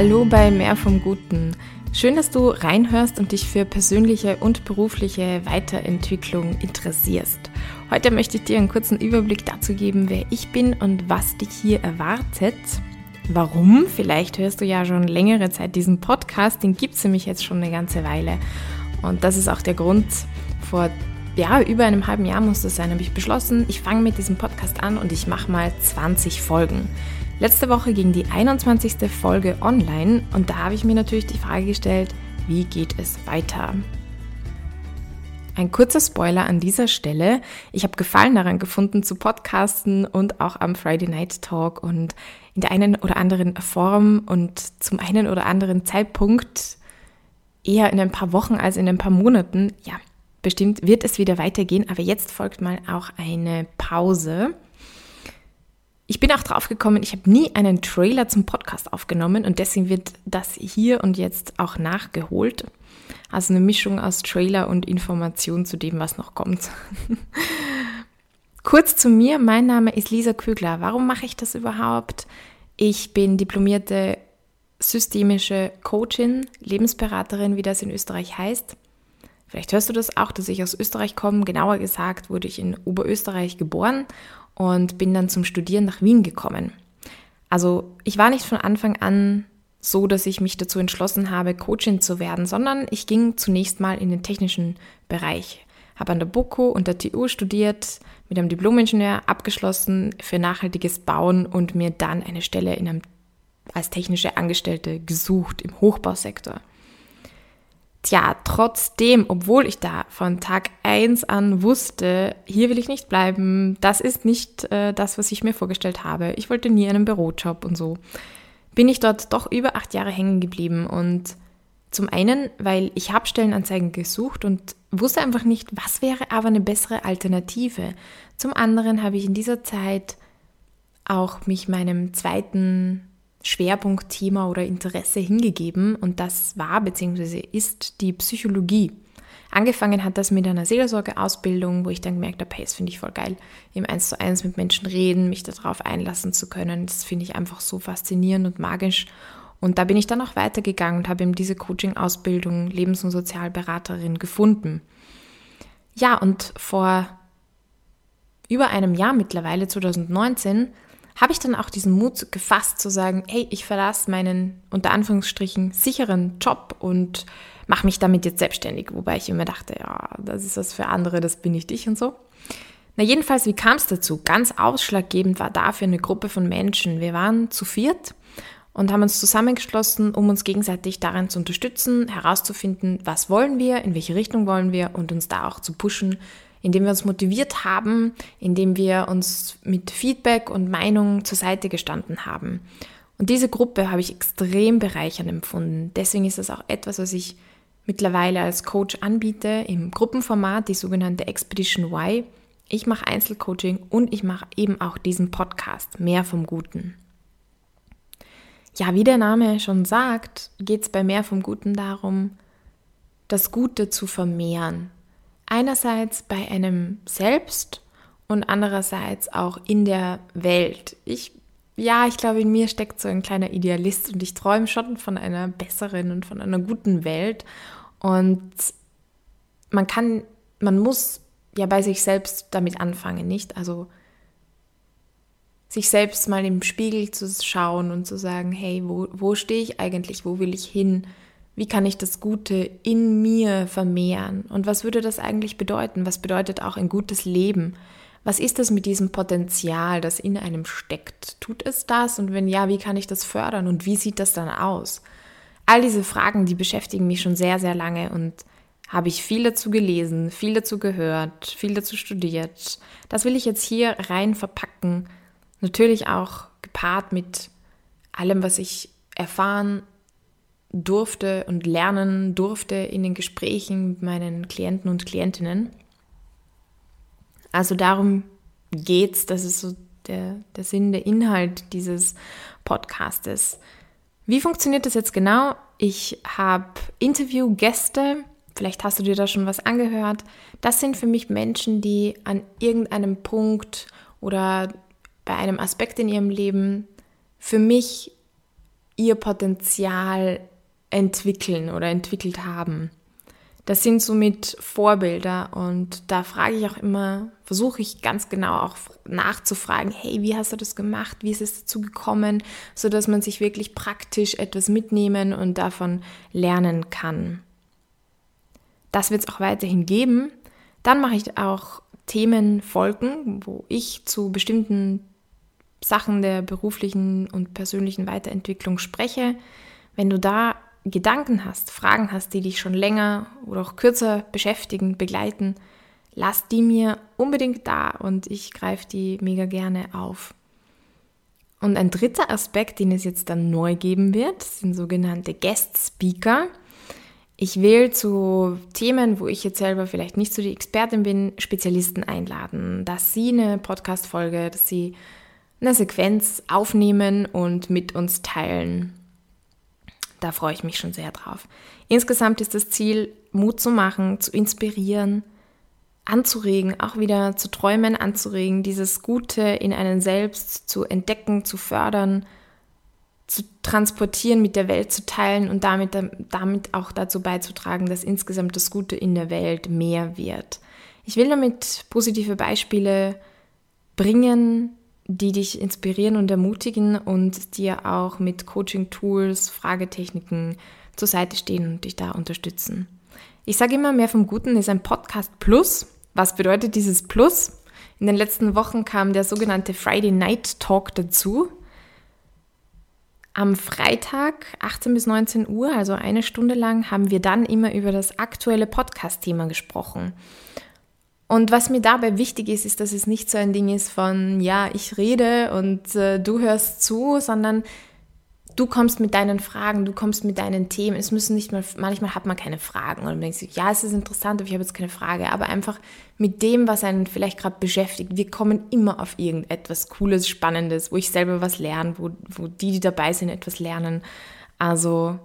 Hallo bei Mehr vom Guten. Schön, dass du reinhörst und dich für persönliche und berufliche Weiterentwicklung interessierst. Heute möchte ich dir einen kurzen Überblick dazu geben, wer ich bin und was dich hier erwartet. Warum? Vielleicht hörst du ja schon längere Zeit diesen Podcast, den gibt es nämlich jetzt schon eine ganze Weile. Und das ist auch der Grund, vor ja, über einem halben Jahr muss das sein, habe ich beschlossen, ich fange mit diesem Podcast an und ich mache mal 20 Folgen. Letzte Woche ging die 21. Folge online und da habe ich mir natürlich die Frage gestellt, wie geht es weiter? Ein kurzer Spoiler an dieser Stelle. Ich habe Gefallen daran gefunden zu podcasten und auch am Friday Night Talk und in der einen oder anderen Form und zum einen oder anderen Zeitpunkt eher in ein paar Wochen als in ein paar Monaten. Ja, bestimmt wird es wieder weitergehen, aber jetzt folgt mal auch eine Pause. Ich bin auch drauf gekommen, ich habe nie einen Trailer zum Podcast aufgenommen und deswegen wird das hier und jetzt auch nachgeholt. Also eine Mischung aus Trailer und Information zu dem, was noch kommt. Kurz zu mir, mein Name ist Lisa Kügler. Warum mache ich das überhaupt? Ich bin diplomierte systemische Coachin, Lebensberaterin, wie das in Österreich heißt. Vielleicht hörst du das auch, dass ich aus Österreich komme. Genauer gesagt wurde ich in Oberösterreich geboren und bin dann zum Studieren nach Wien gekommen. Also ich war nicht von Anfang an so, dass ich mich dazu entschlossen habe, Coachin zu werden, sondern ich ging zunächst mal in den technischen Bereich. Habe an der BOKU und der TU studiert, mit einem Diplomingenieur abgeschlossen für nachhaltiges Bauen und mir dann eine Stelle in einem, als technische Angestellte gesucht im Hochbausektor. Tja, trotzdem, obwohl ich da von Tag 1 an wusste, hier will ich nicht bleiben, das ist nicht äh, das, was ich mir vorgestellt habe. Ich wollte nie einen Bürojob und so. Bin ich dort doch über acht Jahre hängen geblieben und zum einen, weil ich habe Stellenanzeigen gesucht und wusste einfach nicht, was wäre aber eine bessere Alternative. Zum anderen habe ich in dieser Zeit auch mich meinem zweiten Schwerpunktthema oder Interesse hingegeben und das war bzw. ist die Psychologie. Angefangen hat das mit einer Seelsorgeausbildung, wo ich dann gemerkt habe, hey, das finde ich voll geil, im Eins zu eins mit Menschen reden, mich darauf einlassen zu können. Das finde ich einfach so faszinierend und magisch. Und da bin ich dann auch weitergegangen und habe eben diese Coaching-Ausbildung Lebens- und Sozialberaterin gefunden. Ja, und vor über einem Jahr mittlerweile, 2019, habe ich dann auch diesen Mut gefasst zu sagen, hey, ich verlasse meinen unter Anführungsstrichen sicheren Job und mache mich damit jetzt selbstständig. Wobei ich immer dachte, ja, das ist was für andere, das bin ich dich und so. Na jedenfalls, wie kam es dazu? Ganz ausschlaggebend war dafür eine Gruppe von Menschen. Wir waren zu viert und haben uns zusammengeschlossen, um uns gegenseitig darin zu unterstützen, herauszufinden, was wollen wir, in welche Richtung wollen wir und uns da auch zu pushen, indem wir uns motiviert haben, indem wir uns mit Feedback und Meinung zur Seite gestanden haben. Und diese Gruppe habe ich extrem bereichernd empfunden. Deswegen ist das auch etwas, was ich mittlerweile als Coach anbiete im Gruppenformat, die sogenannte Expedition Y. Ich mache Einzelcoaching und ich mache eben auch diesen Podcast, mehr vom Guten. Ja, wie der Name schon sagt, geht es bei mehr vom Guten darum, das Gute zu vermehren, Einerseits bei einem selbst und andererseits auch in der Welt. Ich, ja, ich glaube, in mir steckt so ein kleiner Idealist und ich träume schon von einer besseren und von einer guten Welt. Und man kann, man muss ja bei sich selbst damit anfangen, nicht? Also sich selbst mal im Spiegel zu schauen und zu sagen, hey, wo, wo stehe ich eigentlich, wo will ich hin? Wie kann ich das Gute in mir vermehren? Und was würde das eigentlich bedeuten? Was bedeutet auch ein gutes Leben? Was ist das mit diesem Potenzial, das in einem steckt? Tut es das? Und wenn ja, wie kann ich das fördern? Und wie sieht das dann aus? All diese Fragen, die beschäftigen mich schon sehr, sehr lange und habe ich viel dazu gelesen, viel dazu gehört, viel dazu studiert. Das will ich jetzt hier rein verpacken. Natürlich auch gepaart mit allem, was ich erfahren durfte und lernen durfte in den Gesprächen mit meinen Klienten und Klientinnen. Also darum geht's, das ist so der, der Sinn, der Inhalt dieses Podcastes. Wie funktioniert das jetzt genau? Ich habe Interviewgäste, vielleicht hast du dir da schon was angehört. Das sind für mich Menschen, die an irgendeinem Punkt oder bei einem Aspekt in ihrem Leben für mich ihr Potenzial entwickeln oder entwickelt haben. Das sind somit Vorbilder und da frage ich auch immer, versuche ich ganz genau auch nachzufragen, hey, wie hast du das gemacht? Wie ist es dazu gekommen? So dass man sich wirklich praktisch etwas mitnehmen und davon lernen kann. Das wird es auch weiterhin geben. Dann mache ich auch Themenfolgen, wo ich zu bestimmten Sachen der beruflichen und persönlichen Weiterentwicklung spreche. Wenn du da Gedanken hast, Fragen hast, die dich schon länger oder auch kürzer beschäftigen, begleiten, lass die mir unbedingt da und ich greife die mega gerne auf. Und ein dritter Aspekt, den es jetzt dann neu geben wird, sind sogenannte Guest Speaker. Ich will zu Themen, wo ich jetzt selber vielleicht nicht so die Expertin bin, Spezialisten einladen, dass sie eine Podcast-Folge, dass sie eine Sequenz aufnehmen und mit uns teilen. Da freue ich mich schon sehr drauf. Insgesamt ist das Ziel, Mut zu machen, zu inspirieren, anzuregen, auch wieder zu träumen, anzuregen, dieses Gute in einen selbst zu entdecken, zu fördern, zu transportieren, mit der Welt zu teilen und damit, damit auch dazu beizutragen, dass insgesamt das Gute in der Welt mehr wird. Ich will damit positive Beispiele bringen, die dich inspirieren und ermutigen und dir auch mit Coaching-Tools, Fragetechniken zur Seite stehen und dich da unterstützen. Ich sage immer, mehr vom Guten ist ein Podcast Plus. Was bedeutet dieses Plus? In den letzten Wochen kam der sogenannte Friday Night Talk dazu. Am Freitag 18 bis 19 Uhr, also eine Stunde lang, haben wir dann immer über das aktuelle Podcast-Thema gesprochen. Und was mir dabei wichtig ist, ist, dass es nicht so ein Ding ist von, ja, ich rede und äh, du hörst zu, sondern du kommst mit deinen Fragen, du kommst mit deinen Themen. Es müssen nicht mal, manchmal hat man keine Fragen und man denkt sich, ja, es ist interessant, aber ich habe jetzt keine Frage. Aber einfach mit dem, was einen vielleicht gerade beschäftigt. Wir kommen immer auf irgendetwas Cooles, Spannendes, wo ich selber was lerne, wo, wo die, die dabei sind, etwas lernen. Also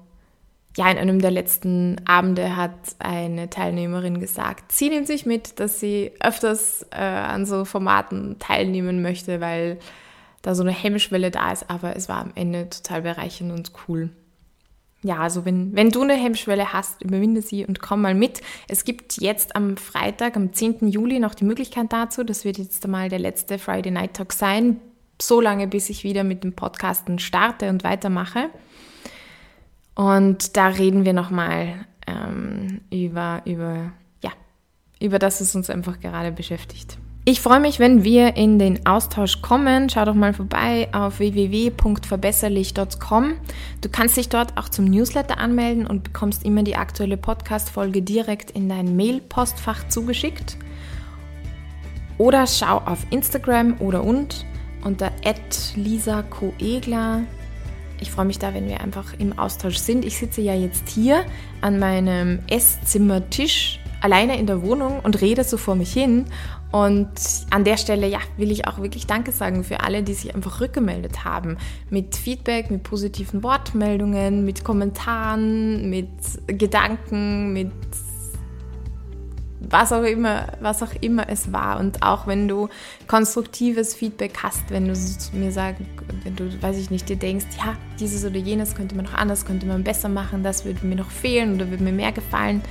ja, in einem der letzten Abende hat eine Teilnehmerin gesagt, sie nimmt sich mit, dass sie öfters äh, an so Formaten teilnehmen möchte, weil da so eine Hemmschwelle da ist, aber es war am Ende total bereichernd und cool. Ja, also wenn, wenn du eine Hemmschwelle hast, überwinde sie und komm mal mit. Es gibt jetzt am Freitag, am 10. Juli noch die Möglichkeit dazu. Das wird jetzt einmal der letzte Friday Night Talk sein. So lange, bis ich wieder mit dem Podcasten starte und weitermache. Und da reden wir nochmal ähm, über, über, ja, über das, was uns einfach gerade beschäftigt. Ich freue mich, wenn wir in den Austausch kommen. Schau doch mal vorbei auf www.verbesserlich.com. Du kannst dich dort auch zum Newsletter anmelden und bekommst immer die aktuelle Podcast-Folge direkt in dein Mail-Postfach zugeschickt. Oder schau auf Instagram oder und unter Lisa Coegler ich freue mich da, wenn wir einfach im Austausch sind. Ich sitze ja jetzt hier an meinem Esszimmertisch alleine in der Wohnung und rede so vor mich hin. Und an der Stelle, ja, will ich auch wirklich Danke sagen für alle, die sich einfach rückgemeldet haben. Mit Feedback, mit positiven Wortmeldungen, mit Kommentaren, mit Gedanken, mit was auch immer, was auch immer es war. Und auch wenn du konstruktives Feedback hast, wenn du mir sagst, wenn du, weiß ich nicht, dir denkst, ja, dieses oder jenes könnte man noch anders, könnte man besser machen, das würde mir noch fehlen oder würde mir mehr gefallen.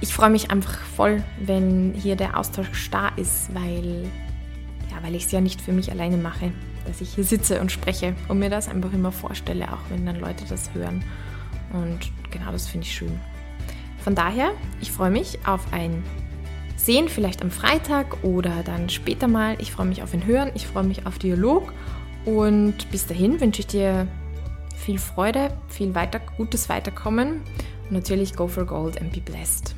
Ich freue mich einfach voll, wenn hier der Austausch da ist, weil, ja, weil ich es ja nicht für mich alleine mache, dass ich hier sitze und spreche und mir das einfach immer vorstelle, auch wenn dann Leute das hören. Und genau das finde ich schön. Von daher, ich freue mich auf ein Sehen, vielleicht am Freitag oder dann später mal. Ich freue mich auf ein Hören, ich freue mich auf Dialog und bis dahin wünsche ich dir viel Freude, viel weiter, gutes Weiterkommen und natürlich go for gold and be blessed.